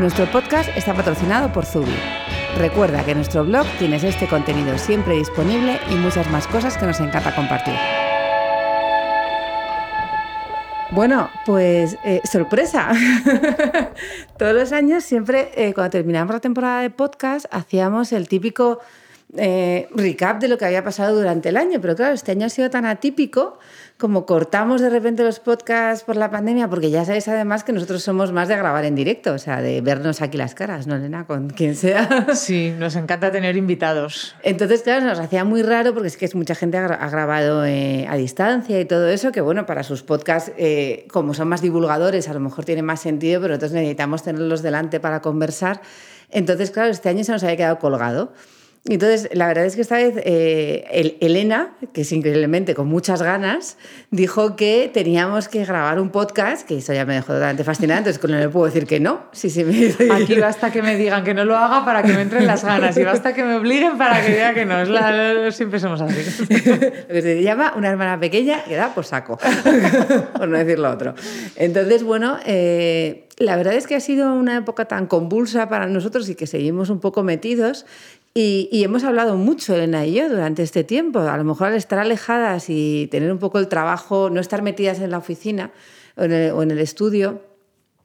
Nuestro podcast está patrocinado por Zubi. Recuerda que en nuestro blog tienes este contenido siempre disponible y muchas más cosas que nos encanta compartir. Bueno, pues eh, sorpresa. Todos los años siempre, eh, cuando terminamos la temporada de podcast, hacíamos el típico eh, recap de lo que había pasado durante el año. Pero claro, este año ha sido tan atípico como cortamos de repente los podcasts por la pandemia, porque ya sabéis además que nosotros somos más de grabar en directo, o sea, de vernos aquí las caras, ¿no, Elena? Con quien sea. Sí, nos encanta tener invitados. Entonces, claro, nos hacía muy raro porque es que mucha gente ha grabado eh, a distancia y todo eso, que bueno, para sus podcasts, eh, como son más divulgadores, a lo mejor tiene más sentido, pero nosotros necesitamos tenerlos delante para conversar. Entonces, claro, este año se nos había quedado colgado. Entonces, la verdad es que esta vez eh, Elena, que es increíblemente con muchas ganas, dijo que teníamos que grabar un podcast, que eso ya me dejó totalmente fascinante, entonces no le puedo decir que no. Sí, sí, me... Aquí basta que me digan que no lo haga para que me entren las ganas y basta que me obliguen para que diga que no. siempre somos así. Lo que se llama una hermana pequeña que da por saco, por no decir lo otro. Entonces, bueno... Eh, la verdad es que ha sido una época tan convulsa para nosotros y que seguimos un poco metidos y, hemos hablado mucho, Elena y yo, durante este tiempo. A lo mejor al estar alejadas y tener un poco el trabajo, no estar metidas en la oficina o en el, estudio,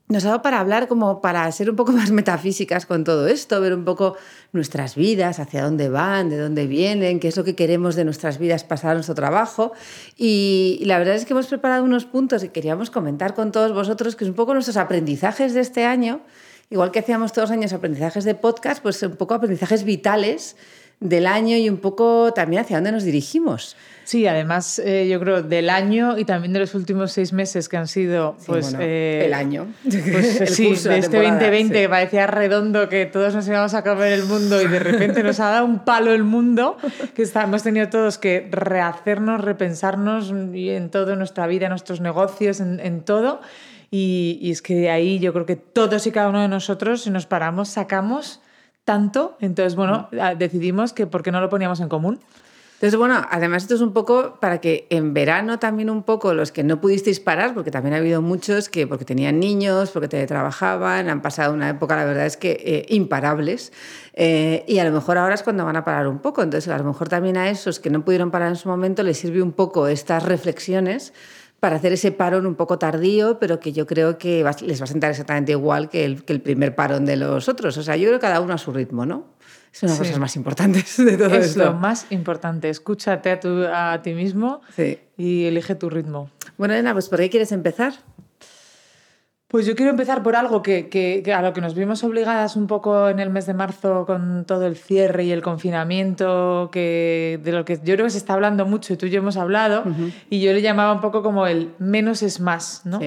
nos ha dado para hablar como para ser un poco más metafísicas con todo esto, ver un poco nuestras vidas, hacia dónde van, de dónde vienen, qué es lo que queremos de nuestras vidas pasar a nuestro trabajo. Y la verdad es que hemos preparado unos puntos que queríamos comentar con todos vosotros, que es un poco nuestros aprendizajes de este año igual que hacíamos todos los años aprendizajes de podcast, pues un poco aprendizajes vitales del año y un poco también hacia dónde nos dirigimos. Sí, además eh, yo creo del año y también de los últimos seis meses que han sido pues eh, el año. Pues, sí, de este 2020 que parecía redondo que todos nos íbamos a acabar el mundo y de repente nos ha dado un palo el mundo que hemos tenido todos que rehacernos, repensarnos en toda nuestra vida, en nuestros negocios, en, en todo. Y, es que de ahí yo creo que todos y cada uno de nosotros, si nos paramos, sacamos tanto. Entonces, bueno, mm. decidimos que por qué no lo poníamos en común. Entonces, bueno, además esto es un poco para que en verano también un poco los que no pudisteis parar, porque también ha habido muchos que porque tenían niños, porque teletrabajaban, han pasado una época, la verdad es que eh, imparables, eh, y a lo mejor ahora es cuando van a parar un poco. Entonces, a lo mejor también a esos que no pudieron parar en su momento les sirve un poco estas reflexiones para hacer ese parón un poco tardío, pero que yo creo que les va a sentar exactamente igual que el, que el primer parón de los otros. O sea, yo creo que cada uno a su ritmo, ¿no? Es una de las cosas más importantes de todo es esto. Es lo más importante. Escúchate a, a ti mismo y elige tu ritmo. Bueno, Elena, pues ¿por qué quieres empezar? Pues yo quiero empezar por algo que, a lo que nos vimos obligadas un poco en el mes de marzo con todo el cierre y el confinamiento, que, de lo que yo creo que se está hablando mucho y tú y yo hemos hablado, y yo le llamaba un poco como el menos es más, ¿no?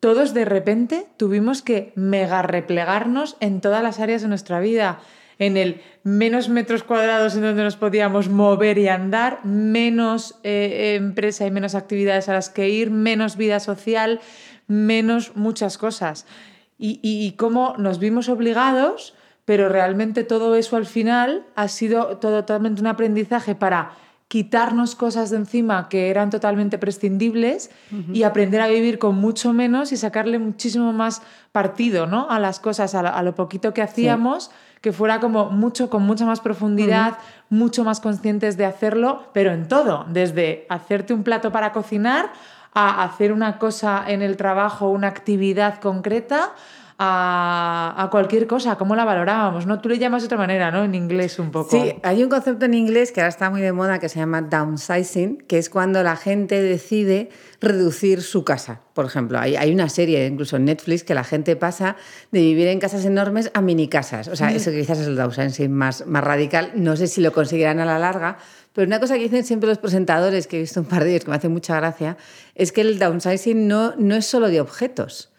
Todos de repente tuvimos que mega replegarnos en todas las áreas de nuestra vida, en el menos metros cuadrados en donde nos podíamos mover y andar, menos eh, empresa y menos actividades a las que ir, menos vida social menos muchas cosas. Y, cómo nos vimos obligados, pero realmente todo eso al final ha sido totalmente un aprendizaje para quitarnos cosas de encima que eran totalmente prescindibles y aprender a vivir con mucho menos y sacarle muchísimo más partido ¿no? a las cosas, a, lo poquito que hacíamos, que fuera como mucho, con mucha más profundidad, mucho más conscientes de hacerlo, pero en todo, desde hacerte un plato para cocinar a hacer una cosa en el trabajo, una actividad concreta, a, cualquier cosa, cómo la valorábamos, ¿no? Tú le llamas de otra manera, ¿no? En inglés un poco. Sí, hay un concepto en inglés que ahora está muy de moda que se llama downsizing, que es cuando la gente decide reducir su casa. Por ejemplo, hay, hay una serie, incluso en Netflix, que la gente pasa de vivir en casas enormes a mini casas. O sea, mm. eso quizás es el downsizing más, más radical. No sé si lo conseguirán a la larga, pero una cosa que dicen siempre los presentadores, que he visto un par de ellos que me hace mucha gracia, es que el downsizing no, no es solo de objetos.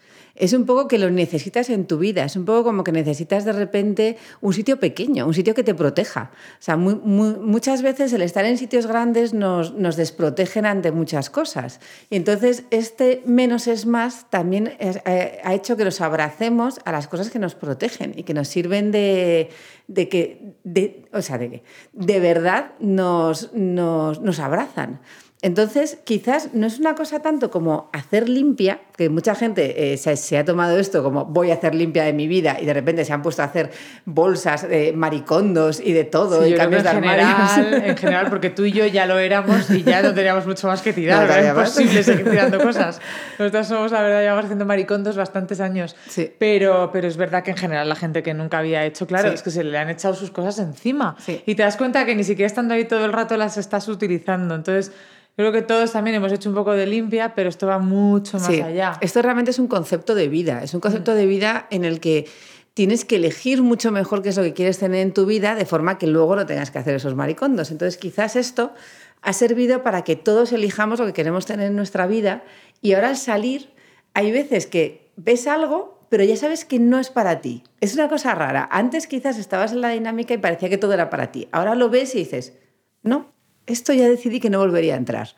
Es un poco que lo necesitas en tu vida, es un poco como que necesitas de repente un sitio pequeño, un sitio que te proteja. Muchas veces el estar en sitios grandes nos, nos, desprotegen ante muchas cosas. Y entonces este menos es más también eh, ha hecho que nos abracemos a las cosas que nos protegen y que nos sirven de, de que, de, o sea, de que de verdad nos, nos, nos abrazan. Entonces, quizás no es una cosa tanto como hacer limpia, que mucha gente eh, se, ha tomado esto como voy a hacer limpia de mi vida y de repente se han puesto a hacer bolsas de maricondos y de todo y cambios de general, En general, porque tú y yo ya lo éramos y ya no teníamos mucho más que tirar, no, era imposible seguir tirando cosas. Nosotros somos, la verdad, llevamos haciendo maricondos bastantes años, sí. pero, pero es verdad que en general la gente que nunca había hecho, claro, es que se le han echado sus cosas encima y te das cuenta que ni siquiera estando ahí todo el rato las estás utilizando. Entonces, Creo que todos también hemos hecho un poco de limpia, pero esto va mucho más allá. Esto realmente es un concepto de vida, es un concepto de vida en el que tienes que elegir mucho mejor qué es lo que quieres tener en tu vida, de forma que luego no tengas que hacer esos maricondos. Entonces, quizás esto ha servido para que todos elijamos lo que queremos tener en nuestra vida y ahora al salir hay veces que ves algo, pero ya sabes que no es para ti. Es una cosa rara. Antes quizás estabas en la dinámica y parecía que todo era para ti. Ahora lo ves y dices, no, esto ya decidí que no volvería a entrar.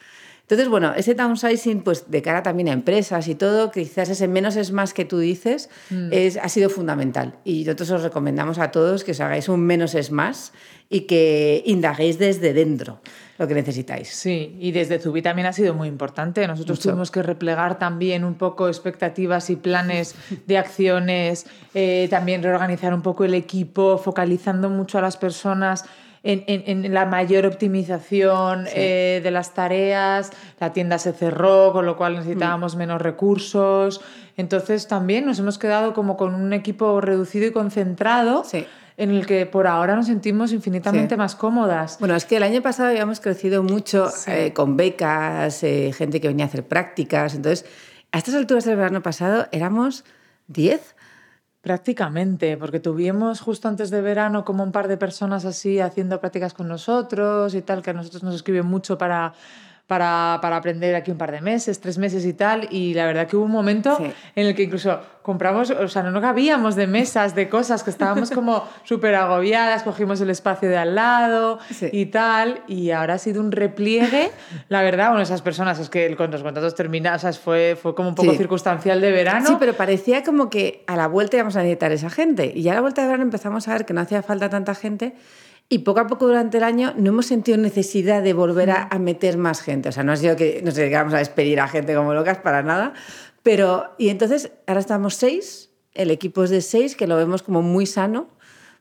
Entonces, bueno, ese downsizing, pues de cara también a empresas y todo, quizás ese menos es más que tú dices, mm. es, ha sido fundamental. Y nosotros os recomendamos a todos que os hagáis un menos es más y que indaguéis desde dentro lo que necesitáis. Sí, y desde Zubi también ha sido muy importante. Nosotros tuvimos que replegar también un poco expectativas y planes de acciones, eh, también reorganizar un poco el equipo, focalizando mucho a las personas en, la mayor optimización eh, de las tareas, la tienda se cerró, con lo cual necesitábamos mm. menos recursos. Entonces también nos hemos quedado como con un equipo reducido y concentrado. en el que por ahora nos sentimos infinitamente más cómodas. Bueno, es que el año pasado habíamos crecido mucho eh, con becas, eh, gente que venía a hacer prácticas. Entonces, a estas alturas del verano pasado éramos 10 Prácticamente, porque tuvimos justo antes de verano como un par de personas así haciendo prácticas con nosotros y tal, que a nosotros nos escriben mucho para para, para, aprender aquí un par de meses, tres meses y tal. Y la verdad que hubo un momento en el que incluso compramos, o sea, no nos cabíamos de mesas, de cosas, que estábamos como súper agobiadas, cogimos el espacio de al lado y tal. Y ahora ha sido un repliegue. La verdad, bueno, esas personas, es que con los contratos terminados, fue, fue como un poco circunstancial de verano. Sí, pero parecía como que a la vuelta íbamos a necesitar esa gente. Y ya a la vuelta de verano empezamos a ver que no hacía falta tanta gente y poco a poco durante el año no hemos sentido necesidad de volver a, meter más gente. O sea, no ha sido que nos llegamos a despedir a gente como locas para nada. Pero, y entonces, ahora estamos seis, el equipo es de seis, que lo vemos como muy sano,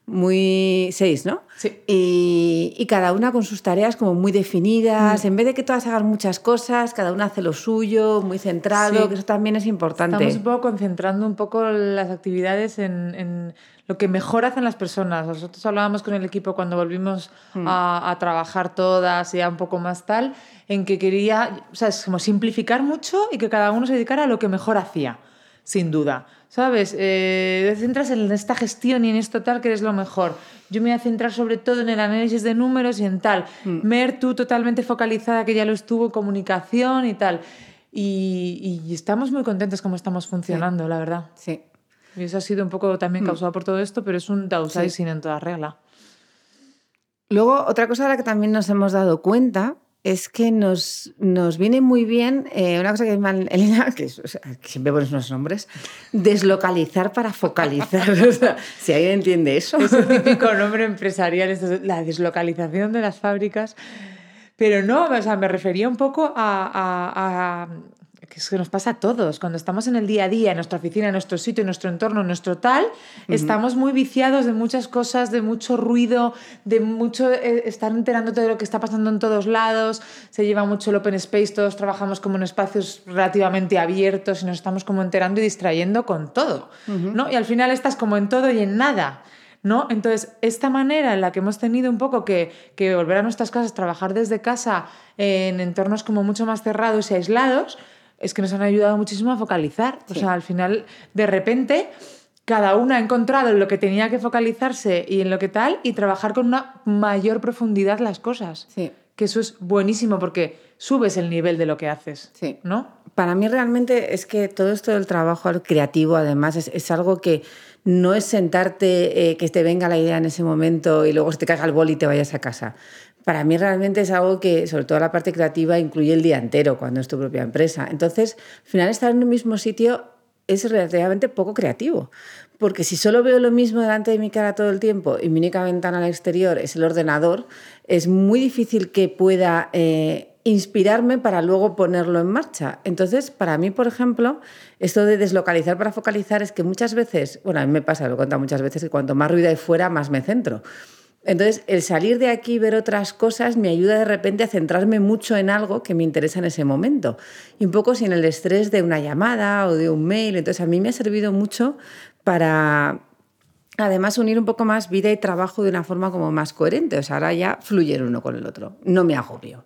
muy seis, ¿no? Sí. Y, y, cada una con sus tareas como muy definidas. Mm. En vez de que todas hagan muchas cosas, cada una hace lo suyo, muy centrado, que eso también es importante. Estamos un poco concentrando un poco las actividades en, en lo que mejor hacen las personas. Nosotros hablábamos con el equipo cuando volvimos mm. a, trabajar todas y ya un poco más tal, en que quería, o sea, es como simplificar mucho y que cada uno se dedicara a lo que mejor hacía, sin duda. ¿Sabes? Eh, te centras en esta gestión y en esto tal que eres lo mejor. Yo me voy a centrar sobre todo en el análisis de números y en tal. Mm. Mer, tú totalmente focalizada, que ya lo estuvo, comunicación y tal. Y, y estamos muy contentos como estamos funcionando, la verdad. Sí. Y eso ha sido un poco también mm. causado por todo esto, pero es un downsizing en toda regla. Luego, otra cosa de la que también nos hemos dado cuenta es que nos, nos viene muy bien eh, una cosa que es Elena, que, siempre pones unos nombres, deslocalizar para focalizar. si alguien entiende eso. Es un típico nombre empresarial, la deslocalización de las fábricas. Pero no, o sea, me refería un poco a, que es que nos pasa a todos. Cuando estamos en el día a día, en nuestra oficina, en nuestro sitio, en nuestro entorno, en nuestro tal, estamos muy viciados de muchas cosas, de mucho ruido, de mucho eh, estar enterándote de lo que está pasando en todos lados. Se lleva mucho el open space, todos trabajamos como en espacios relativamente abiertos y nos estamos como enterando y distrayendo con todo. ¿no? Y al final estás como en todo y en nada. ¿No? Entonces, esta manera en la que hemos tenido un poco que, que volver a nuestras casas, trabajar desde casa en entornos como mucho más cerrados y aislados, es que nos han ayudado muchísimo a focalizar. O sea, al final, de repente, cada una ha encontrado en lo que tenía que focalizarse y en lo que tal, y trabajar con una mayor profundidad las cosas. Sí. que eso es buenísimo porque subes el nivel de lo que haces. Sí. ¿No? Para mí realmente es que todo esto del trabajo creativo, además, es, es algo que no es sentarte, eh, que te venga la idea en ese momento y luego se te caiga el bol y te vayas a casa. Para mí realmente es algo que, sobre todo la parte creativa, incluye el día entero cuando es tu propia empresa. Entonces, al final estar en un mismo sitio es relativamente poco creativo. Porque si solo veo lo mismo delante de mi cara todo el tiempo y mi única ventana al exterior es el ordenador, es muy difícil que pueda eh, inspirarme para luego ponerlo en marcha. Entonces, para mí, por ejemplo, esto de deslocalizar para focalizar es que muchas veces, bueno, a mí me pasa, lo he muchas veces, que cuanto más ruido hay fuera, más me centro. Entonces, el salir de aquí y ver otras cosas me ayuda de repente a centrarme mucho en algo que me interesa en ese momento. Y un poco sin el estrés de una llamada o de un mail. Entonces, a mí me ha servido mucho para, además, unir un poco más vida y trabajo de una forma como más coherente. O sea, ahora ya fluyen uno con el otro. No me agobio.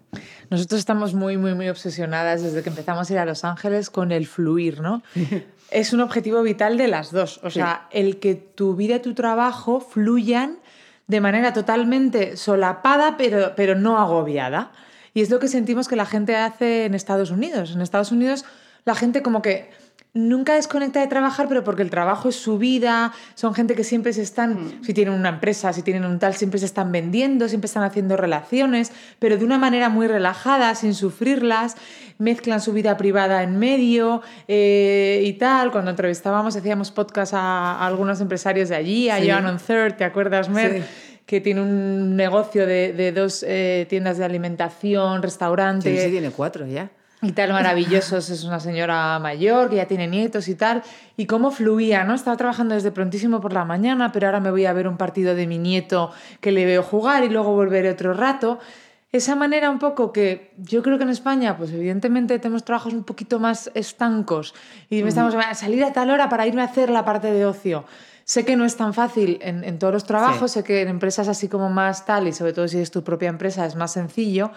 Nosotros estamos muy, muy, muy obsesionadas desde que empezamos a ir a Los Ángeles con el fluir, ¿no? es un objetivo vital de las dos. O sea, el que tu vida y tu trabajo fluyan de manera totalmente solapada, pero, pero no agobiada. Y es lo que sentimos que la gente hace en Estados Unidos. En Estados Unidos la gente como que nunca desconecta de trabajar, pero porque el trabajo es su vida, son gente que siempre se están, mm. si tienen una empresa, si tienen un tal, siempre se están vendiendo, siempre están haciendo relaciones, pero de una manera muy relajada, sin sufrirlas, mezclan su vida privada en medio eh, y tal. Cuando entrevistábamos, hacíamos podcast a, algunos empresarios de allí, a Joan on Third, ¿te acuerdas, Mer? que tiene un negocio de, dos eh, tiendas de alimentación, restaurantes. Sí, sí, tiene cuatro ya y tal, maravillosos. Es una señora mayor que ya tiene nietos y tal. Y cómo fluía, ¿no? Estaba trabajando desde prontísimo por la mañana, pero ahora me voy a ver un partido de mi nieto que le veo jugar y luego volveré otro rato. Esa manera un poco que yo creo que en España, pues evidentemente tenemos trabajos un poquito más estancos y me estamos a salir a tal hora para irme a hacer la parte de ocio. Sé que no es tan fácil en, en todos los trabajos, sé que en empresas así como más tal, y sobre todo si es tu propia empresa, es más sencillo,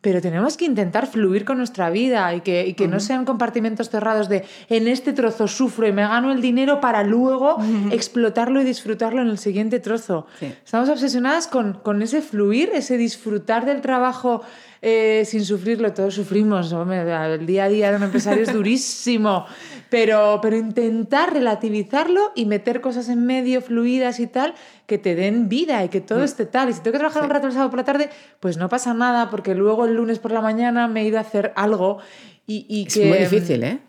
pero tenemos que intentar fluir con nuestra vida y que, y que no sean compartimentos cerrados de en este trozo sufro y me gano el dinero para luego explotarlo y disfrutarlo en el siguiente trozo. Estamos obsesionadas con, con, ese fluir, ese disfrutar del trabajo eh, sin sufrirlo. Todos sufrimos, el día a día de un empresario es durísimo, pero, pero intentar relativizarlo y meter cosas en medio, fluidas y tal, que te den vida y que todo mm. esté tal. Y si tengo que trabajar un rato el sábado por la tarde, pues no pasa nada, porque luego el lunes por la mañana me he ido a hacer algo. Y, y es muy difícil, ¿eh?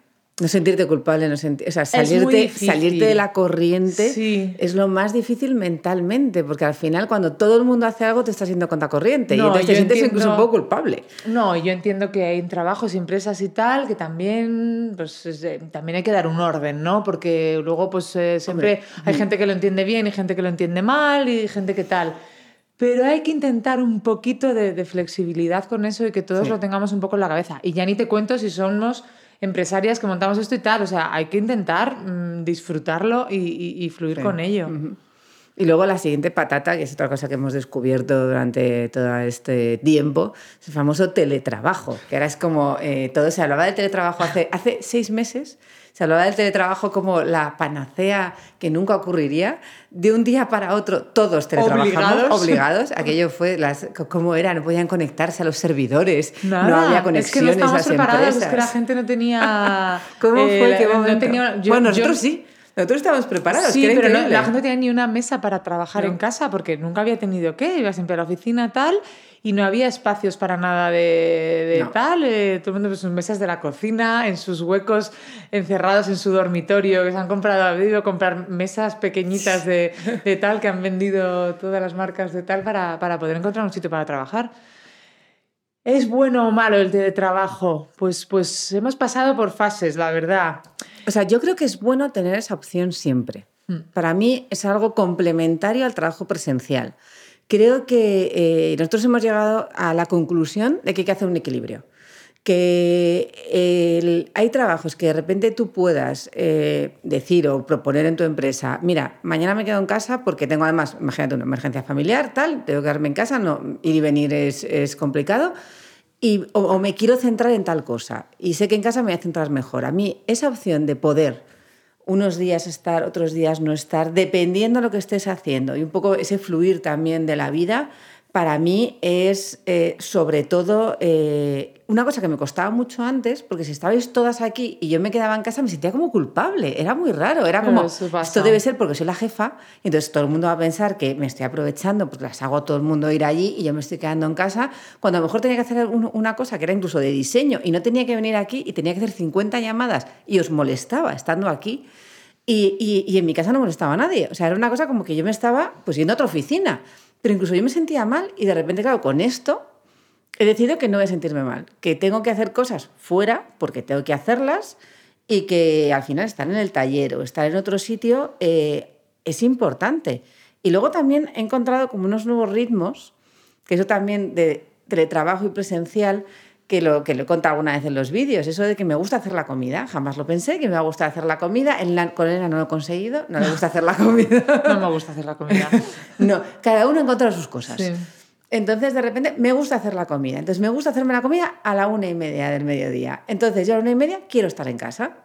No sentirte culpable, no sentir, o sea, salirte, salirte de la corriente es lo más difícil mentalmente, porque al final cuando todo el mundo hace algo te estás yendo contra corriente y entonces te sientes incluso un poco culpable. No, yo entiendo que hay trabajos empresas y tal que también, pues, también hay que dar un orden, ¿no? Porque luego pues eh, siempre hay gente que lo entiende bien y gente que lo entiende mal y gente que tal. Pero hay que intentar un poquito de, flexibilidad con eso y que todos lo tengamos un poco en la cabeza. Y ya ni te cuento si somos empresarias que montamos esto y tal. O sea, hay que intentar mm, disfrutarlo y, fluir con ello. Y luego la siguiente patata, que es otra cosa que hemos descubierto durante todo este tiempo, es el famoso teletrabajo, que ahora es como, eh, todo se hablaba de teletrabajo hace, hace seis meses, se hablaba del teletrabajo como la panacea que nunca ocurriría. De un día para otro, todos teletrabajamos obligados. Aquello fue, las, ¿cómo era? No podían conectarse a los servidores, no había conexiones es que no a las empresas. Es que la gente no tenía... ¿Cómo fue? ¿Qué momento? bueno, nosotros sí. Nosotros estábamos preparados. Sí, pero la gente no tenía ni una mesa para trabajar en casa porque nunca había tenido que, iba siempre a la oficina tal y no había espacios para nada de, tal. Eh, todo el mundo en sus mesas de la cocina, en sus huecos encerrados en su dormitorio, que se han comprado, han debido comprar mesas pequeñitas de, de, tal que han vendido todas las marcas de tal para, para poder encontrar un sitio para trabajar. ¿Es bueno o malo el teletrabajo? Pues, pues hemos pasado por fases, la verdad. O sea, yo creo que es bueno tener esa opción siempre. Mm. Para mí es algo complementario al trabajo presencial. Creo que eh, nosotros hemos llegado a la conclusión de que hay que hacer un equilibrio. Que hay trabajos que de repente tú puedas eh, decir o proponer en tu empresa, mira, mañana me quedo en casa porque tengo además, imagínate, una emergencia familiar, tal, tengo que quedarme en casa, no, ir y venir es, es complicado y, o, me quiero centrar en tal cosa y sé que en casa me voy a centrar mejor. A mí esa opción de poder unos días estar, otros días no estar, dependiendo de lo que estés haciendo y un poco ese fluir también de la vida, para mí es eh, sobre todo eh, una cosa que me costaba mucho antes, porque si estabais todas aquí y yo me quedaba en casa me sentía como culpable, era muy raro, era como, esto debe ser porque soy la jefa, y entonces todo el mundo va a pensar que me estoy aprovechando porque las hago a todo el mundo ir allí y yo me estoy quedando en casa, cuando a lo mejor tenía que hacer una cosa que era incluso de diseño y no tenía que venir aquí y tenía que hacer 50 llamadas y os molestaba estando aquí. Y, y, en mi casa no molestaba a nadie. O sea, era una cosa como que yo me estaba pues yendo a otra oficina. Pero incluso yo me sentía mal y de repente, claro, con esto he decidido que no voy a sentirme mal, que tengo que hacer cosas fuera porque tengo que hacerlas y que al final estar en el taller o estar en otro sitio eh, es importante. Y luego también he encontrado como unos nuevos ritmos, que eso también de teletrabajo y presencial, que lo, que lo he contado alguna vez en los vídeos, eso de que me gusta hacer la comida. Jamás lo pensé, que me va a gustar hacer la comida. En la, con Elena no lo he conseguido, no le gusta hacer la comida. No me gusta hacer la comida. no, cada uno encuentra sus cosas. Entonces, de repente, me gusta hacer la comida. Entonces, me gusta hacerme la comida a la una y media del mediodía. Entonces, yo a la una y media quiero estar en casa.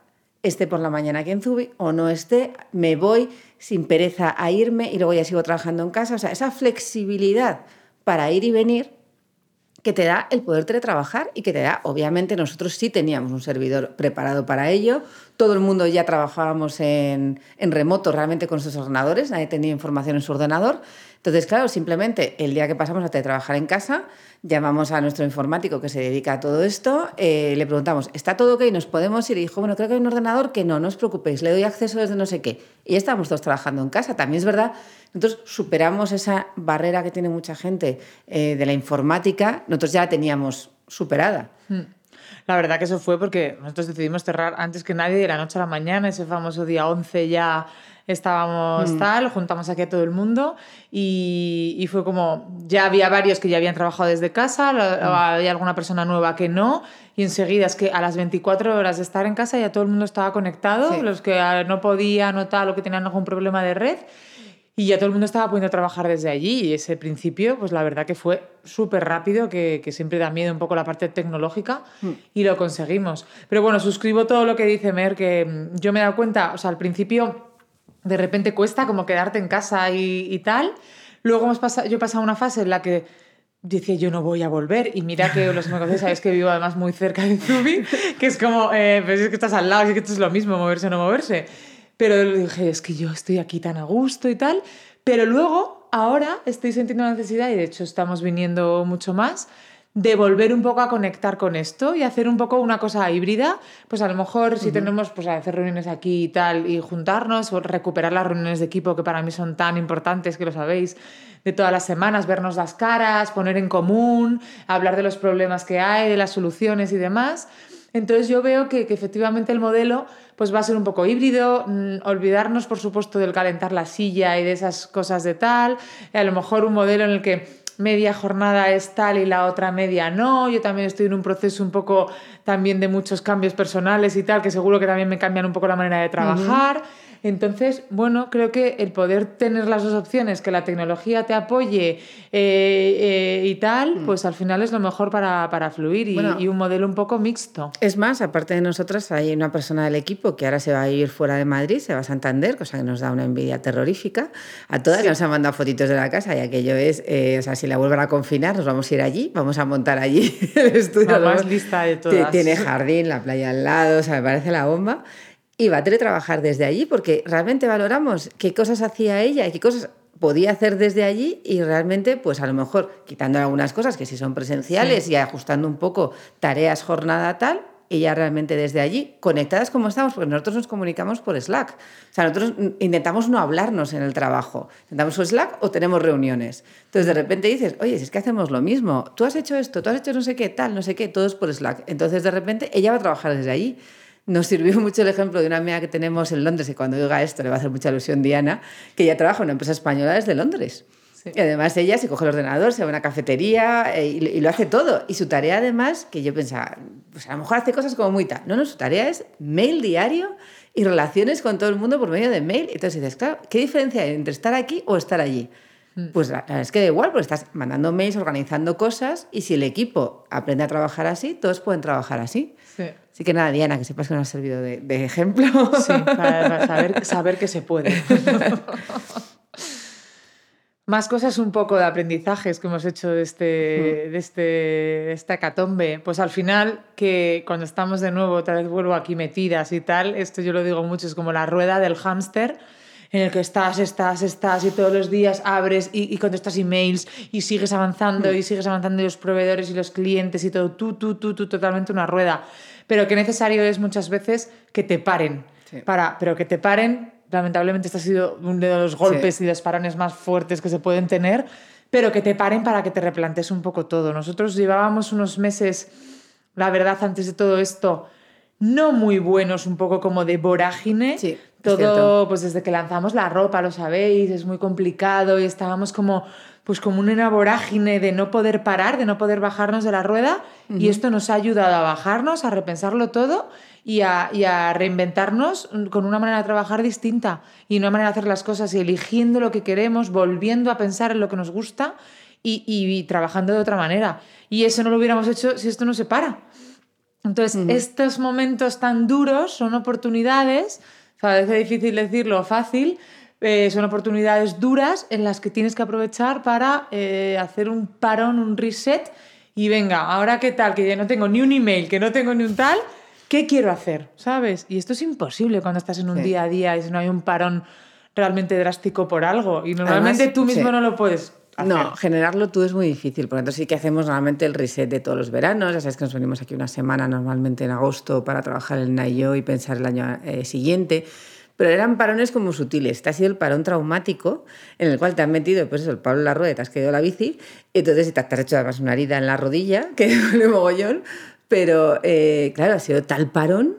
Esté por la mañana aquí en Zubi o no esté, me voy sin pereza a irme y luego ya sigo trabajando en casa. O sea, esa flexibilidad para ir y venir que te da el poder teletrabajar y que te da, obviamente nosotros sí teníamos un servidor preparado para ello, todo el mundo ya trabajábamos en, en remoto realmente con sus ordenadores, nadie tenía información en su ordenador, entonces claro, simplemente el día que pasamos a teletrabajar en casa, llamamos a nuestro informático que se dedica a todo esto, eh, le preguntamos, ¿está todo ok? ¿Nos podemos ir? Y dijo, bueno, creo que hay un ordenador que no, no os preocupéis, le doy acceso desde no sé qué. Y ya estamos todos trabajando en casa. También es verdad, nosotros superamos esa barrera que tiene mucha gente eh, de la informática, nosotros ya la teníamos superada. Hmm. La verdad que eso fue porque nosotros decidimos cerrar antes que nadie de la noche a la mañana, ese famoso día 11 ya estábamos mm. tal, juntamos aquí a todo el mundo y, fue como, ya había varios que ya habían trabajado desde casa, mm. había alguna persona nueva que no, y enseguida es que a las 24 horas de estar en casa ya todo el mundo estaba conectado, los que no podían o tal o que tenían algún problema de red. Y ya todo el mundo estaba pudiendo trabajar desde allí y ese principio, pues la verdad que fue súper rápido, que, que, siempre da miedo un poco la parte tecnológica mm. y lo conseguimos. Pero bueno, suscribo todo lo que dice Mer, que yo me he dado cuenta, o sea, al principio de repente cuesta como quedarte en casa y, tal. Luego hemos pasado, yo he pasado una fase en la que decía yo no voy a volver y mira que los me conocéis sabéis que vivo además muy cerca de Zubi que es como eh, pues es que estás al lado es que esto es lo mismo moverse o no moverse. Pero dije es que yo estoy aquí tan a gusto y tal pero luego ahora estoy sintiendo la necesidad y de hecho estamos viniendo mucho más de volver un poco a conectar con esto y hacer un poco una cosa híbrida, pues a lo mejor si tenemos pues hacer reuniones aquí y tal y juntarnos o recuperar las reuniones de equipo que para mí son tan importantes que lo sabéis de todas las semanas, vernos las caras, poner en común, hablar de los problemas que hay, de las soluciones y demás. Entonces yo veo que, efectivamente el modelo pues va a ser un poco híbrido, mm, olvidarnos por supuesto del calentar la silla y de esas cosas de tal, a lo mejor un modelo en el que media jornada es tal y la otra media no. Yo también estoy en un proceso un poco también de muchos cambios personales y tal, que seguro que también me cambian un poco la manera de trabajar. Entonces, bueno, creo que el poder tener las dos opciones, que la tecnología te apoye eh, eh, y tal, mm. pues al final es lo mejor para, para fluir y, y, un modelo un poco mixto. Es más, aparte de nosotras, hay una persona del equipo que ahora se va a ir fuera de Madrid, se va a Santander, cosa que nos da una envidia terrorífica. A todas nos han mandado fotitos de la casa y aquello es, eh, o sea, si la vuelven a confinar, nos vamos a ir allí, vamos a montar allí el estudio. La más lista de todas. Tiene jardín, la playa al lado, o sea, me parece la bomba y va a teletrabajar desde allí porque realmente valoramos qué cosas hacía ella y qué cosas podía hacer desde allí y realmente, pues a lo mejor quitando algunas cosas que sí son presenciales y ajustando un poco tareas, jornada tal, ella realmente desde allí, conectadas como estamos, porque nosotros nos comunicamos por Slack. O sea, nosotros intentamos no hablarnos en el trabajo. Intentamos o Slack o tenemos reuniones. Entonces de repente dices, oye, si es que hacemos lo mismo, tú has hecho esto, tú has hecho no sé qué, tal, no sé qué, todo es por Slack. Entonces de repente ella va a trabajar desde allí. Nos sirvió mucho el ejemplo de una amiga que tenemos en Londres, y cuando diga esto le va a hacer mucha ilusión Diana, que ella trabaja en una empresa española desde Londres. Y además ella se coge el ordenador, se va a una cafetería eh, y, lo hace todo. Y su tarea además, que yo pensaba, pues a lo mejor hace cosas como muy tal. No, no, su tarea es mail diario y relaciones con todo el mundo por medio de mail. Entonces dices, claro, ¿qué diferencia hay entre estar aquí o estar allí? Mm. Pues la, es que da igual, porque estás mandando mails, organizando cosas y si el equipo aprende a trabajar así, todos pueden trabajar así. Sí. Así que nada, Diana, que sepas que nos ha servido de, ejemplo. Sí, para, saber, saber que se puede. Más cosas un poco de aprendizajes que hemos hecho de, este, de, este, de esta hecatombe. Pues al final, que cuando estamos de nuevo, otra vez vuelvo aquí metidas y tal, esto yo lo digo mucho, es como la rueda del hámster en el que estás, estás, estás y todos los días abres y, y contestas emails y sigues avanzando y sigues avanzando y los proveedores y los clientes y todo, tú, tú, tú, tú, totalmente una rueda. Pero que necesario es muchas veces que te paren, Sí. para, pero que te paren, lamentablemente este ha sido uno de los golpes Sí. y los parones más fuertes que se pueden tener, pero que te paren para que te replantes un poco todo. Nosotros llevábamos unos meses, la verdad, antes de todo esto, no muy buenos, un poco como de vorágine. Sí, todo, cierto. pues desde que lanzamos la ropa, lo sabéis, es muy complicado y estábamos como, pues como una vorágine de no poder parar, de no poder bajarnos de la rueda y esto nos ha ayudado a bajarnos, a repensarlo todo y a, y a reinventarnos con una manera de trabajar distinta y una manera de hacer las cosas y eligiendo lo que queremos, volviendo a pensar en lo que nos gusta y, y- y trabajando de otra manera. Y eso no lo hubiéramos hecho si esto no se para. Entonces, estos momentos tan duros son oportunidades, parece difícil decirlo, fácil, eh, son oportunidades duras en las que tienes que aprovechar para eh, hacer un parón, un reset y venga, ahora qué tal, que ya no tengo ni un email, que no tengo ni un tal, ¿qué quiero hacer? ¿Sabes? Y esto es imposible cuando estás en un Sí. día a día y si no hay un parón realmente drástico por algo y normalmente Además, tú mismo sí. no lo puedes No, generarlo tú es muy difícil, por lo tanto sí que hacemos normalmente el reset de todos los veranos, ya sabes que nos venimos aquí una semana normalmente en agosto para trabajar el Nayo y pensar el año eh, siguiente, pero eran parones como sutiles, este ha sido el parón traumático en el cual te han metido pues eso, el palo en la rueda te has caído la bici, y entonces te has te has hecho además una herida en la rodilla, que duele mogollón, pero eh, claro, ha sido tal parón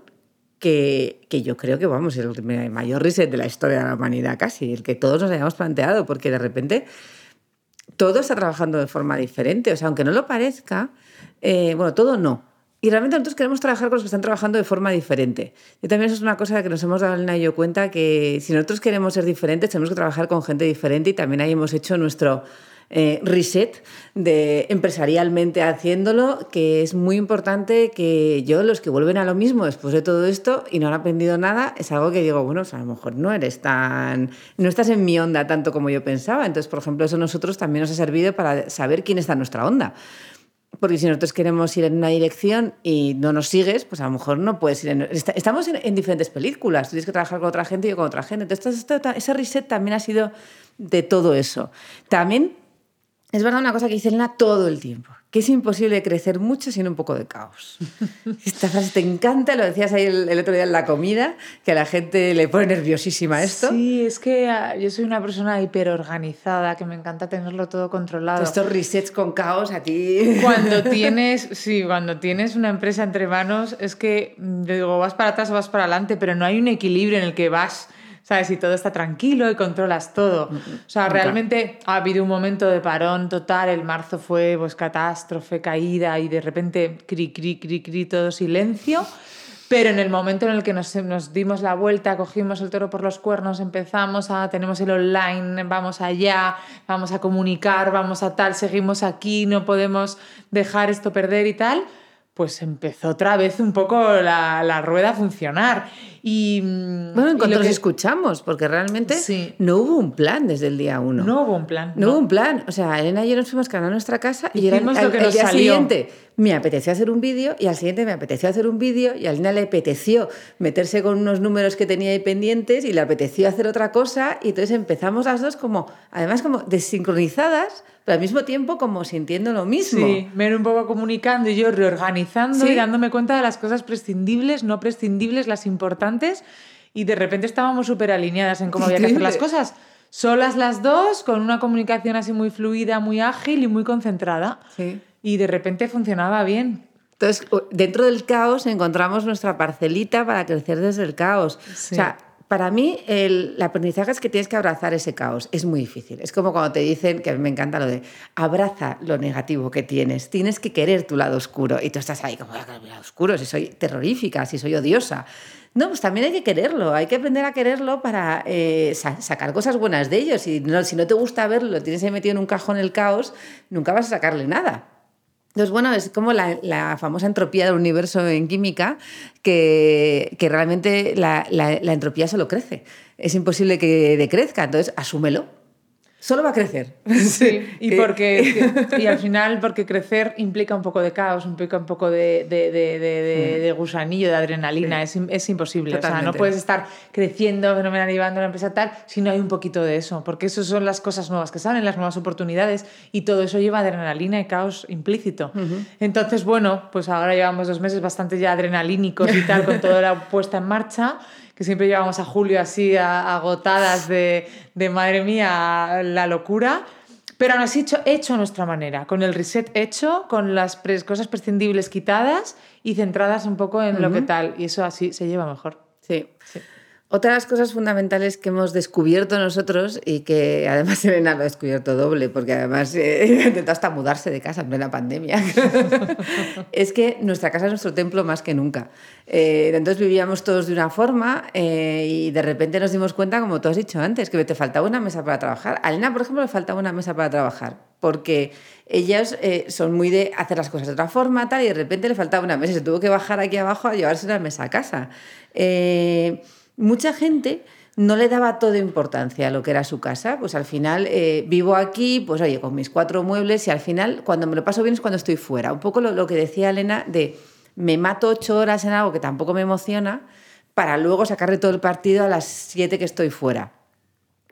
que, que yo creo que vamos, es el mayor reset de la historia de la humanidad casi, el que todos nos hayamos planteado, porque de repente todo está trabajando de forma diferente. O sea, aunque no lo parezca, eh, bueno, todo no. Y realmente nosotros queremos trabajar con los que están trabajando de forma diferente. Y también eso es una cosa que nos hemos dado Elena y yo cuenta, que si nosotros queremos ser diferentes, tenemos que trabajar con gente diferente y también ahí hemos hecho nuestro eh, reset de empresarialmente haciéndolo, que es muy importante que yo, los que vuelven a lo mismo después de todo esto y no han aprendido nada, es algo que digo, bueno, o sea, a lo mejor no eres tan, no estás en mi onda tanto como yo pensaba. Entonces, por ejemplo, eso a nosotros también nos ha servido para saber quién está en nuestra onda. Porque si nosotros queremos ir en una dirección y no nos sigues, pues a lo mejor no puedes ir en... est- Estamos en, en diferentes películas, tienes que trabajar con otra gente y yo con otra gente. Entonces, esto- ese reset también ha sido de todo eso. También es verdad una cosa que dice Elena todo el tiempo, que es imposible crecer mucho sin un poco de caos. Esta frase te encanta, lo decías ahí el, el otro día en la comida, que a la gente le pone nerviosísima esto. Sí, es que ah, yo soy una persona hiperorganizada, que me encanta tenerlo todo controlado. Estos resets con caos a ti... Cuando tienes, sí, cuando tienes una empresa entre manos, es que mm, digo, vas para atrás o vas para adelante, pero no hay un equilibrio en el que vas, ¿sabes? Y todo está tranquilo y controlas todo. O sea, realmente ha habido un momento de parón total, el marzo fue pues catástrofe, caída y de repente cri, cri, cri, cri, todo silencio. Pero en el momento en el que nos, nos dimos la vuelta, cogimos el toro por los cuernos, empezamos a, tenemos el online, vamos allá, vamos a comunicar, vamos a tal, seguimos aquí, no podemos dejar esto perder y tal, pues empezó otra vez un poco la, la rueda a funcionar. Y, Bueno, en y cuanto nos que- escuchamos, porque realmente Sí. no hubo un plan desde el día uno. no hubo un plan. No, hubo un plan. O sea, Elena y yo nos fuimos cada a nuestra casa y era, Hicimos al, día salió. siguiente me apeteció hacer un vídeo y al siguiente me apeteció hacer un vídeo y a Elena le apeteció meterse con unos números que tenía ahí pendientes y le apeteció hacer otra cosa y entonces empezamos las dos como, además como desincronizadas, pero al mismo tiempo como sintiendo lo mismo. Sí, me un poco comunicando y yo reorganizando Sí. y dándome cuenta de las cosas prescindibles, no prescindibles, las importantes. Y de repente estábamos súper alineadas en cómo había que hacer las cosas. Solas las dos, con una comunicación así muy fluida, muy ágil y muy concentrada. Sí. Y de repente funcionaba bien. Entonces, dentro del caos encontramos nuestra parcelita para crecer desde el caos. Sí. O sea, para mí el, aprendizaje es que tienes que abrazar ese caos. Es muy difícil. Es como cuando te dicen, que me encanta lo de, abraza lo negativo que tienes. Tienes que querer tu lado oscuro. Y tú estás ahí como, "Ah, lado oscuro, si soy terrorífica, si soy odiosa. No, pues también hay que quererlo, hay que aprender a quererlo para eh, sa- sacar cosas buenas de ellos. Si no, si no te gusta verlo, lo tienes ahí metido en un cajón el caos, nunca vas a sacarle nada. Entonces, bueno, es como la, famosa entropía del universo en química, que, que realmente la, la- la entropía solo crece. Es imposible que decrezca, entonces asúmelo. Solo va a crecer. Sí, y, porque, y al final, porque crecer implica un poco de caos, implica un poco de, de, de, de mm. gusanillo, de adrenalina, es, es, imposible. O sea, no puedes estar creciendo, fenomenal, llevando la empresa tal, si no hay un poquito de eso, porque eso son las cosas nuevas que salen, las nuevas oportunidades, y todo eso lleva adrenalina y caos implícito. Entonces, bueno, pues ahora llevamos dos meses bastante ya adrenalínicos y tal, con toda la puesta en marcha que siempre llevamos a Julio así agotadas de, de madre mía, la locura. Pero aún así hecho, hecho a nuestra manera, con el reset hecho, con las cosas prescindibles quitadas y centradas un poco en lo que tal. Y eso así se lleva mejor. Sí. sí. Otra de las cosas fundamentales que hemos descubierto nosotros y que además Elena lo ha descubierto doble, porque además eh, intentado hasta mudarse de casa en plena pandemia, es que nuestra casa es nuestro templo más que nunca. Eh, entonces vivíamos todos de una forma eh, y de repente nos dimos cuenta, como tú has dicho antes, que te faltaba una mesa para trabajar. A Elena, por ejemplo, le faltaba una mesa para trabajar, porque ellas son muy de hacer las cosas de otra forma tal, y de repente le faltaba una mesa se tuvo que bajar aquí abajo a llevarse una mesa a casa mucha gente no le daba toda importancia a lo que era su casa. Pues al final eh, vivo aquí, pues oye, con mis cuatro muebles y al final cuando me lo paso bien es cuando estoy fuera. Un poco lo, que decía Elena de me mato ocho horas en algo que tampoco me emociona para luego sacarle todo el partido a las siete que estoy fuera.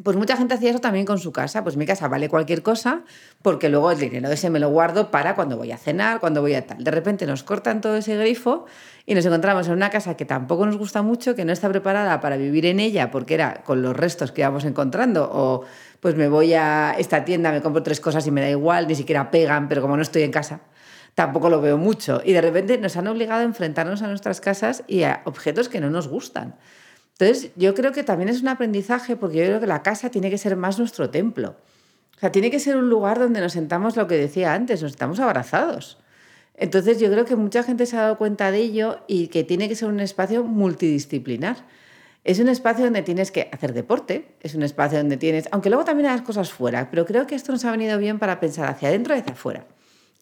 Pues mucha gente hacía eso también con su casa. Pues mi casa vale cualquier cosa porque luego el dinero ese me lo guardo para cuando voy a cenar, cuando voy a tal. De repente nos cortan todo ese grifo y nos encontramos en una casa que tampoco nos gusta mucho, que no está preparada para vivir en ella porque era con los restos que íbamos encontrando o pues me voy a esta tienda, me compro tres cosas y me da igual, ni siquiera pegan, pero como no estoy en casa, tampoco lo veo mucho. Y de repente nos han obligado a enfrentarnos a nuestras casas y a objetos que no nos gustan. Entonces, yo creo que también es un aprendizaje porque yo creo que la casa tiene que ser más nuestro templo. O sea, tiene que ser un lugar donde nos sentamos, lo que decía antes, nos estamos abrazados. Entonces yo creo que mucha gente se ha dado cuenta de ello y que tiene que ser un espacio multidisciplinar. Es un espacio donde tienes que hacer deporte, es un espacio donde tienes, aunque luego también hagas cosas fuera, pero creo que esto nos ha venido bien para pensar hacia adentro y hacia afuera.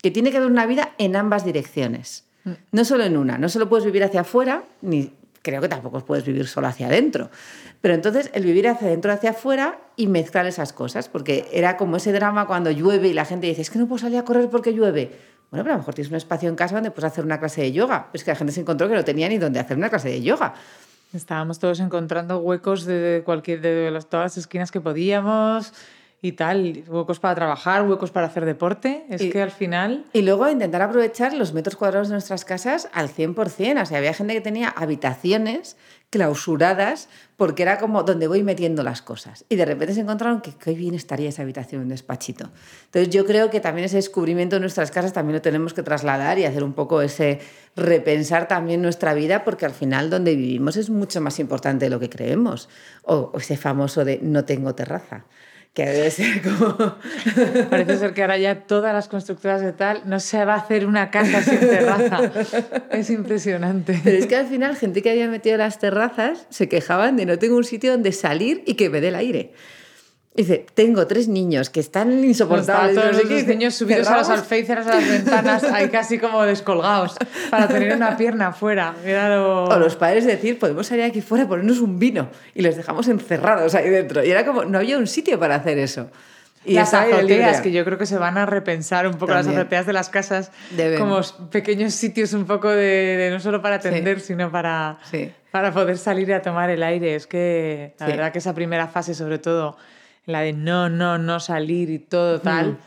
Que tiene que haber una vida en ambas direcciones, mm. no solo en una. No solo puedes vivir hacia afuera, ni creo que tampoco puedes vivir solo hacia adentro. Pero entonces el vivir hacia adentro, hacia afuera y mezclar esas cosas, porque era como ese drama cuando llueve y la gente dice, es que no puedo salir a correr porque llueve. Bueno, pero a lo mejor tienes un espacio en casa donde puedes hacer una clase de yoga. Es que la gente se encontró que no tenía ni dónde hacer una clase de yoga. Estábamos todos encontrando huecos de cualquier de las, todas las esquinas que podíamos y tal, huecos para trabajar, huecos para hacer deporte, es que al final... Y luego intentar aprovechar los metros cuadrados de nuestras casas al 100%, o sea, había gente que tenía habitaciones clausuradas porque era como donde voy metiendo las cosas. Y de repente se encontraron que qué bien estaría esa habitación, un despachito. Entonces yo creo que también ese descubrimiento de nuestras casas también lo tenemos que trasladar y hacer un poco ese repensar también nuestra vida porque al final donde vivimos es mucho más importante de lo que creemos. O, ese famoso de no tengo terraza que debe ser como... Parece ser que ahora ya todas las constructoras de tal no se va a hacer una casa sin terraza. Es impresionante. Pero es que al final gente que había metido las terrazas se quejaban de no tengo un sitio donde salir y que me dé el aire. Dice, tengo tres niños que están insoportables. todos los niños subidos a los alféizares, a las ventanas, ahí casi como descolgados, para tener una pierna afuera. O los padres decir, podemos salir aquí fuera, ponernos un vino, y los dejamos encerrados ahí dentro. Y era como, no había un sitio para hacer eso. Y las azoteas, que yo creo que se van a repensar un poco las azoteas de las casas como pequeños sitios un poco de, no solo para atender, sino para, para poder salir a tomar el aire. Es que la verdad que esa primera fase, sobre todo, la de no, no, no salir y todo tal,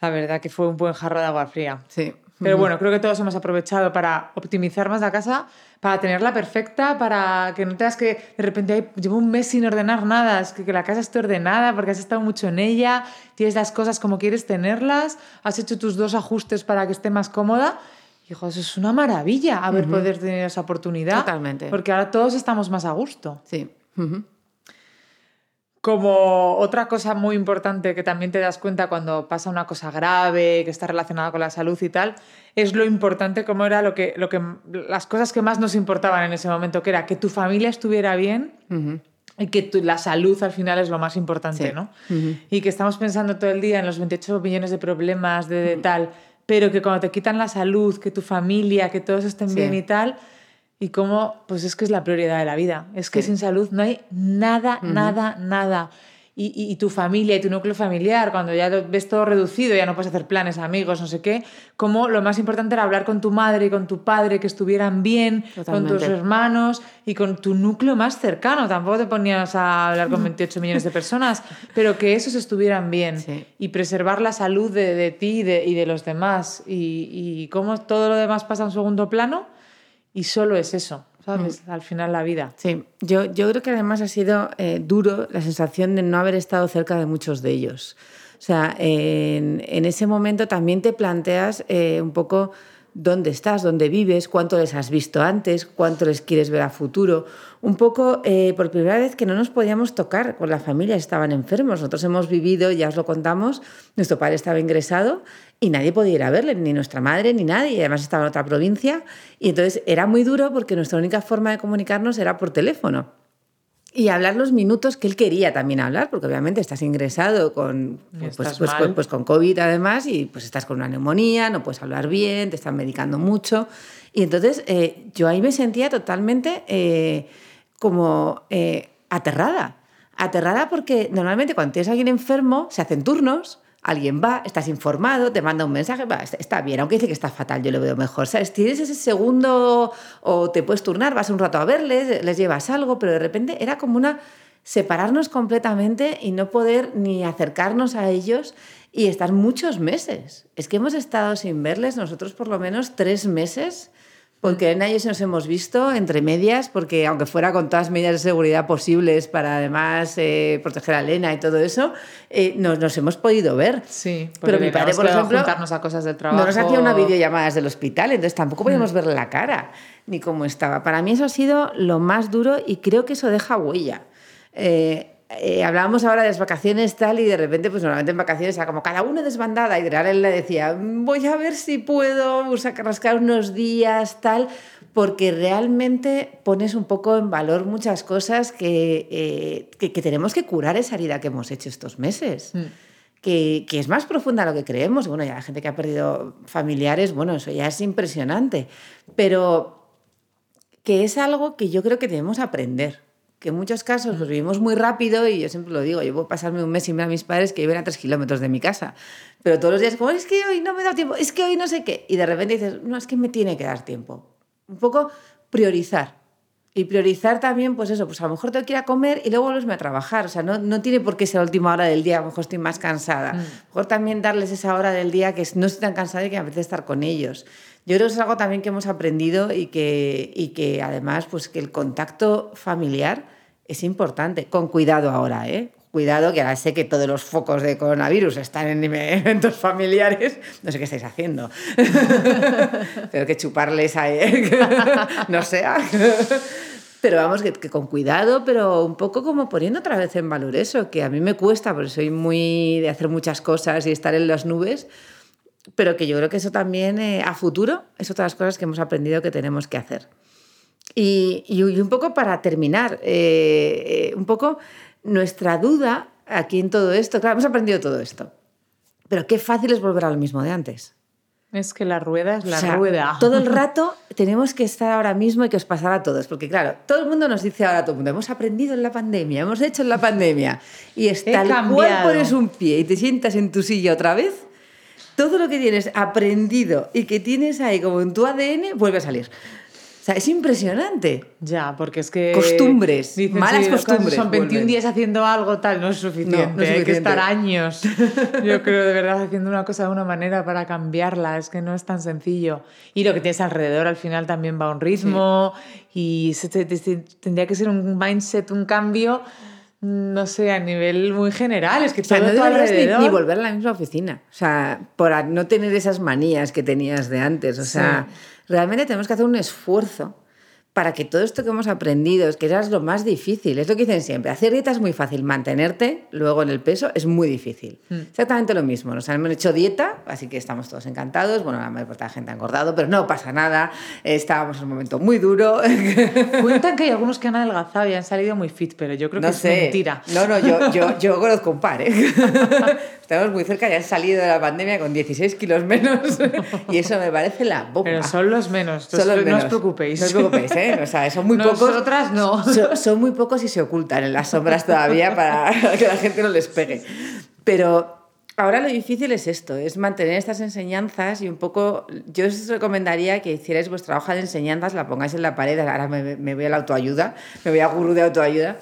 la verdad que fue un buen jarro de agua fría. Sí. Pero bueno, creo que todos hemos aprovechado para optimizar más la casa, para tenerla perfecta, para que no tengas que de repente llevo un mes sin ordenar nada, es que, que, la casa esté ordenada porque has estado mucho en ella, tienes las cosas como quieres tenerlas, has hecho tus dos ajustes para que esté más cómoda. Hijo, eso es una maravilla haber poder tener esa oportunidad. Totalmente. Porque ahora todos estamos más a gusto. Sí. Como otra cosa muy importante que también te das cuenta cuando pasa una cosa grave, que está relacionada con la salud y tal, es lo importante como era lo que, lo que, las cosas que más nos importaban en ese momento, que era que tu familia estuviera bien y que la salud al final es lo más importante, ¿no? Y que estamos pensando todo el día en los 28 millones de problemas de, tal, pero que cuando te quitan la salud, que tu familia, que todos estén bien y tal, y cómo, pues es que es la prioridad de la vida. Es que sin salud no hay nada, nada, nada. y, tu familia y tu núcleo familiar, cuando ya lo ves todo reducido, ya no puedes hacer planes, amigos, no sé qué, como lo más importante era hablar con tu madre y con tu padre, que estuvieran bien, con tus hermanos y con tu núcleo más cercano. Tampoco te ponías a hablar con 28 millones de personas, pero que esos estuvieran bien y preservar la salud de, ti y de, y de, los demás. Y, y cómo todo lo demás pasa en segundo plano y solo es eso. ¿sabes? Mm. Al final la vida. Sí, yo, yo creo que además ha sido eh, duro la sensación de no haber estado cerca de muchos de ellos. O sea, en, en ese momento también te planteas eh, un poco dónde estás, dónde vives, cuánto les has visto antes, cuánto les quieres ver a futuro. Un poco eh, por primera vez que no nos podíamos tocar con la familia, estaban enfermos. Nosotros hemos vivido, ya os lo contamos, nuestro padre estaba ingresado y nadie podía ir a verle, ni nuestra madre, ni nadie, y además estaba en otra provincia. Y entonces era muy duro porque nuestra única forma de comunicarnos era por teléfono y hablar los minutos que él quería también hablar, porque obviamente estás ingresado con, pues, pues, pues, pues, con COVID además y pues estás con una neumonía, no puedes hablar bien, te están medicando mucho. Y entonces eh, yo ahí me sentía totalmente eh, como eh, aterrada. Aterrada porque normalmente cuando tienes a alguien enfermo se hacen turnos, alguien va, estás informado, te manda un mensaje, va, está bien, aunque dice que está fatal, yo lo veo mejor. ¿Sabes? Tienes ese segundo o te puedes turnar, vas un rato a verles, les llevas algo, pero de repente era como una separarnos completamente y no poder ni acercarnos a ellos y estar muchos meses. Es que hemos estado sin verles nosotros por lo menos tres meses porque en ellos nos hemos visto entre medias, porque aunque fuera con todas las medidas de seguridad posibles para además eh, proteger a Elena y todo eso, eh, nos, nos, hemos podido ver. Sí, pero mi padre, por ejemplo, juntarnos a cosas del trabajo. No nos hacía una videollamada desde el hospital, entonces tampoco podíamos mm. verle la cara ni cómo estaba. Para mí eso ha sido lo más duro y creo que eso deja huella. Eh, eh, hablábamos ahora de las vacaciones tal y de repente, pues normalmente en vacaciones era como cada uno desbandada y de él le decía, voy a ver si puedo rascar unos días tal, porque realmente pones un poco en valor muchas cosas que, eh, que, tenemos que curar esa herida que hemos hecho estos meses. Mm. Que, que, es más profunda de lo que creemos. Bueno, ya la gente que ha perdido familiares, bueno, eso ya es impresionante. Pero que es algo que yo creo que debemos aprender que en muchos casos los vivimos muy rápido y yo siempre lo digo, yo puedo pasarme un mes sin ver a mis padres que viven a tres kilómetros de mi casa, pero todos los días como, es que hoy no me da tiempo, es que hoy no sé qué, y de repente dices, no, es que me tiene que dar tiempo. Un poco priorizar. Y priorizar también, pues eso, pues a lo mejor tengo que ir a comer y luego volverme a trabajar. O sea, no, no tiene por qué ser la última hora del día, a lo mejor estoy más cansada. Mm. A lo mejor también darles esa hora del día que no estoy tan cansada y que a veces estar con ellos. Yo creo que es algo también que hemos aprendido y que, y que además, pues que el contacto familiar es importante, con cuidado ahora, ¿eh? Cuidado, que ahora sé que todos los focos de coronavirus están en eventos familiares. No sé qué estáis haciendo. Tengo que chuparles a él. no sea. Pero vamos, que, con cuidado, pero un poco como poniendo otra vez en valor eso, que a mí me cuesta, porque soy muy de hacer muchas cosas y estar en las nubes, pero que yo creo que eso también eh, a futuro es otra de las cosas que hemos aprendido que tenemos que hacer. Y, un poco para terminar, eh, eh, un poco nuestra duda aquí en todo esto, claro, hemos aprendido todo esto, pero qué fácil es volver a lo mismo de antes. Es que la rueda es la rueda. Todo el rato tenemos que estar ahora mismo y que os pasara a todos, porque claro, todo el mundo nos dice ahora, todo el mundo, hemos aprendido en la pandemia, hemos hecho en la pandemia, y está el cual pones un pie y te sientas en tu silla otra vez, todo lo que tienes aprendido y que tienes ahí como en tu ADN vuelve a salir sea, es impresionante. Ya, porque es que... Costumbres, malas costumbres. Son 21 días haciendo algo tal, no es suficiente. Hay que estar años, yo creo, de verdad, haciendo una cosa de una manera para cambiarla. Es que no es tan sencillo. Y lo que tienes alrededor al final también va a un ritmo y se tendría que ser un mindset, un cambio no sé, a nivel muy general, es que todo, no alrededor... Ni, volver a la misma oficina, o sea, por no tener esas manías que tenías de antes, o sea, realmente tenemos que hacer un esfuerzo para que todo esto que hemos aprendido, es que es lo más difícil, es lo que dicen siempre, hacer dieta es muy fácil, mantenerte luego en el peso es muy difícil. Hmm. Exactamente lo mismo, nos hemos hecho dieta, así que estamos todos encantados, bueno, la mayor parte de la gente ha engordado, pero no pasa nada, estábamos en un momento muy duro. Cuentan que hay algunos que han adelgazado y han salido muy fit, pero yo creo que es mentira. No, no, yo, yo, yo conozco un par, ¿eh? Estamos muy cerca, ya han salido de la pandemia con 16 kilos menos y eso me parece la bomba. Pero son los menos, son los no os preocupéis. No os preocupéis, ¿eh? ¿Eh? O sea, son muy pocos. Nosotras no. Son, son muy pocos y se ocultan en las sombras todavía para que la gente no les pegue. Pero ahora lo difícil es esto, es mantener estas enseñanzas y un poco, yo os recomendaría que hicierais vuestra hoja de enseñanzas, la pongáis en la pared, ahora me, me voy a la autoayuda, me voy a gurú de autoayuda,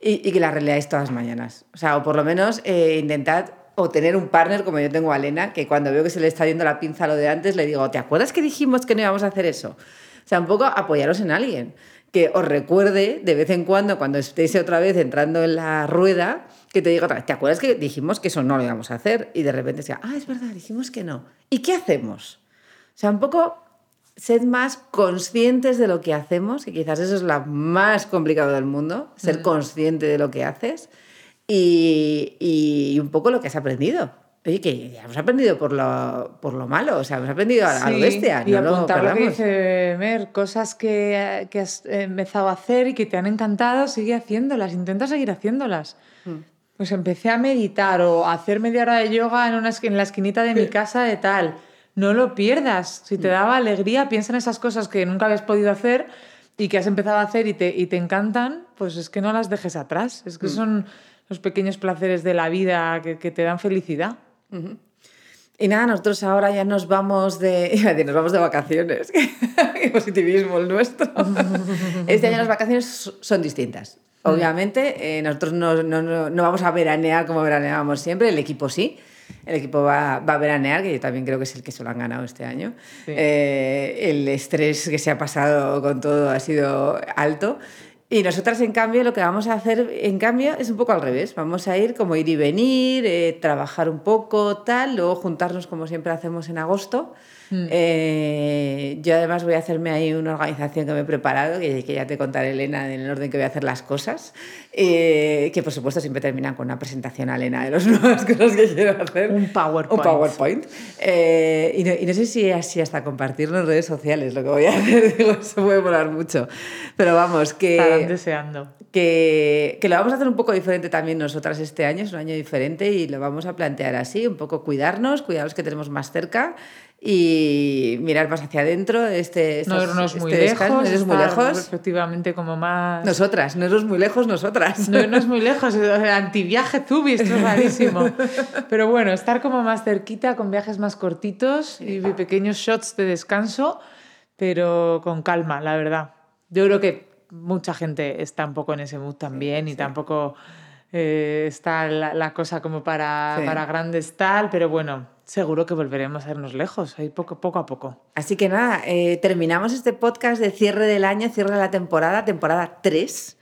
y, y que la releáis todas las mañanas. O sea, o por lo menos eh, intentad o tener un partner como yo tengo a Elena, que cuando veo que se le está yendo la pinza a lo de antes, le digo, ¿te acuerdas que dijimos que no íbamos a hacer eso? O sea, un poco apoyaros en alguien, que os recuerde de vez en cuando, cuando estéis otra vez entrando en la rueda, que te diga otra vez, ¿te acuerdas que dijimos que eso no lo íbamos a hacer? Y de repente sea, ah, es verdad, dijimos que no. ¿Y qué hacemos? O sea, un poco sed más conscientes de lo que hacemos, que quizás eso es lo más complicado del mundo, ser consciente de lo que haces y, y un poco lo que has aprendido. Oye, que ya hemos aprendido por lo, por lo malo, o sea, hemos aprendido a, a lo Sí, bestia. Y no lo apuntar lo que perdamos. dice Mer, cosas que, que has empezado a hacer y que te han encantado, sigue haciéndolas, intenta seguir haciéndolas. Mm. Pues empecé a meditar o a hacer media hora de yoga en, una, en la esquinita de mi casa de tal. No lo pierdas. Si Mm. te daba alegría, piensa en esas cosas que nunca habías podido hacer y que has empezado a hacer y te, y te encantan, pues es que no las dejes atrás. Es Mm. que son los pequeños placeres de la vida que, que te dan felicidad. Y nada, nosotros ahora ya nos vamos de, nos vamos de vacaciones. Qué positivismo el nuestro. Este año las vacaciones so- son distintas. Obviamente, eh, nosotros no, no- no- no vamos a veranear como veraneábamos siempre, el equipo sí. El equipo va, va a veranear, que yo también creo que es el que se lo han ganado este año. Sí. Eh, el estrés que se ha pasado con todo ha sido alto. Y nosotras, en cambio, lo que vamos a hacer, en cambio, es un poco al revés. Vamos a ir como ir y venir, eh, trabajar un poco, tal, luego juntarnos como siempre hacemos en agosto. Eh, yo además voy a hacerme ahí una organización que me he preparado, que, que ya te contaré, Elena, en el orden que voy a hacer las cosas, eh, que por supuesto siempre terminan con una presentación a Elena de las nuevas cosas que quiero hacer. Un PowerPoint. Un PowerPoint. Eh, y, no, y no sé si así hasta compartirlo en redes sociales, lo que voy a hacer, digo, eso puede molar mucho. Pero vamos, que Estarán deseando. que, que lo vamos a hacer un poco diferente también nosotras este año, es un año diferente y lo vamos a plantear así, un poco cuidarnos, cuidar a los que tenemos más cerca y mirar más hacia adentro. Este, No irnos muy este descanso, lejos. no irnos muy lejos. Efectivamente, como más. Nosotras, no irnos muy lejos, nosotras. No irnos muy lejos, antiviaje Zubi, esto es rarísimo. Pero bueno, estar como más cerquita, con viajes más cortitos y pequeños shots de descanso, pero con calma, la verdad. Yo creo que mucha gente está un poco en ese mood también y tampoco eh, está la, la cosa como para, Sí. para grandes tal, pero bueno, seguro que volveremos a irnos lejos, ahí poco, poco a poco. Así que nada, eh, terminamos este podcast de cierre del año, cierre de la temporada, temporada 3.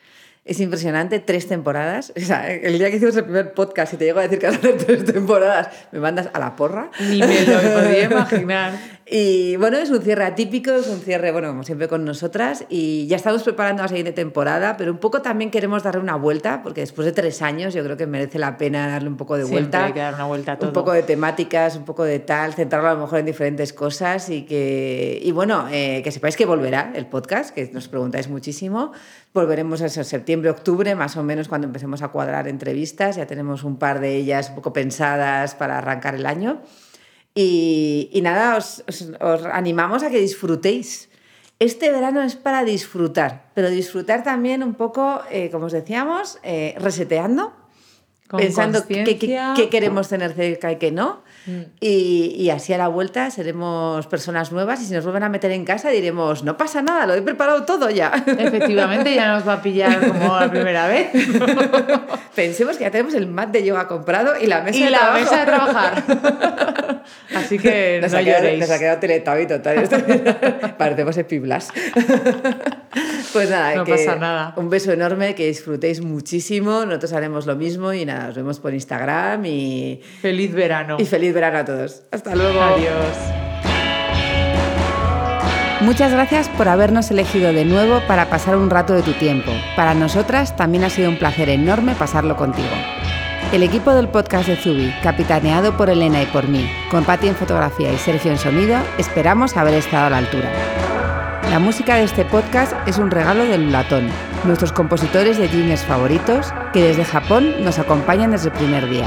Es impresionante, tres temporadas. O sea, el día que hicimos el primer podcast y te llego a decir que hacer tres temporadas, me mandas a la porra. Ni me lo podía imaginar. Y bueno, es un cierre atípico, es un cierre, bueno, como siempre con nosotras. Y ya estamos preparando la siguiente temporada, pero un poco también queremos darle una vuelta, porque después de tres años yo creo que merece la pena darle un poco de Siempre vuelta. hay que dar una vuelta a todo. Un poco de temáticas, un poco de tal, centrarlo a lo mejor en diferentes cosas y que, y bueno, eh, que sepáis que volverá el podcast, que nos preguntáis muchísimo. Volveremos en septiembre, octubre, más o menos cuando empecemos a cuadrar entrevistas. Ya tenemos un par de ellas un poco pensadas para arrancar el año. Y, y nada, os, os- os animamos a que disfrutéis. Este verano es para disfrutar, pero disfrutar también un poco, eh, como os decíamos, eh, reseteando, Con pensando qué queremos tener cerca y qué no. Y, y así a la vuelta seremos personas nuevas y si nos vuelven a meter en casa diremos, no pasa nada, lo he preparado todo ya. Efectivamente, ya nos va a pillar como la primera vez. Pensemos que ya tenemos el mat de yoga comprado y la mesa y de la trabajo. mesa de trabajar. Así que Nos, no ha quedado, nos ha quedado Teletubby total. Parecemos epiblas. pues nada, No que pasa nada. un beso enorme, que disfrutéis muchísimo. Nosotros haremos lo mismo y nada, nos vemos por Instagram y, Feliz verano. y feliz verano a todos. Hasta luego. Adiós. Muchas gracias por habernos elegido de nuevo para pasar un rato de tu tiempo. Para nosotras también ha sido un placer enorme pasarlo contigo. El equipo del podcast de Zubi, capitaneado por Elena y por mí, con Patti en fotografía y Sergio en sonido, esperamos haber estado a la altura. La música de este podcast es un regalo del Latón, nuestros compositores de jeans favoritos, que desde Japón nos acompañan desde el primer día.